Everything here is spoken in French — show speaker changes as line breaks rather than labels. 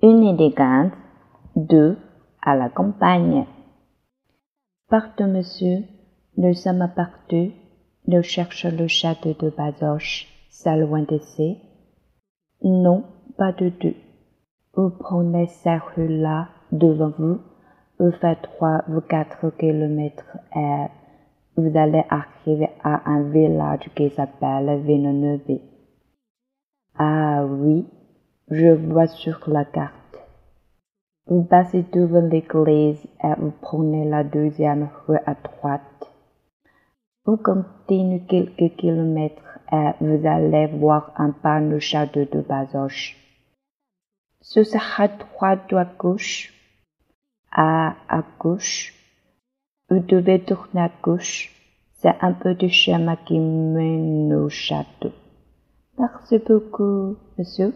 Une élégante. Deux. À la campagne.
Pardon, monsieur. Nous sommes partout. Nous cherchons le château de Bazoches. C'est loin d'ici.
Non, pas du tout. Vous prenez cette rue-là devant vous. Vous faites trois ou quatre kilomètres et vous allez arriver à un village qui s'appelle Villeneuve. Ah oui, je vois sur la carte. Vous passez devant l'église et vous prenez la deuxième rue à droite. Vous continuez quelques kilomètres et vous allez voir un panneau château de Bazoches. Ce sera droite à gauche? À, à gauche. Vous devez tourner à gauche. C'est un petit chemin qui mène au château.
Merci beaucoup, monsieur.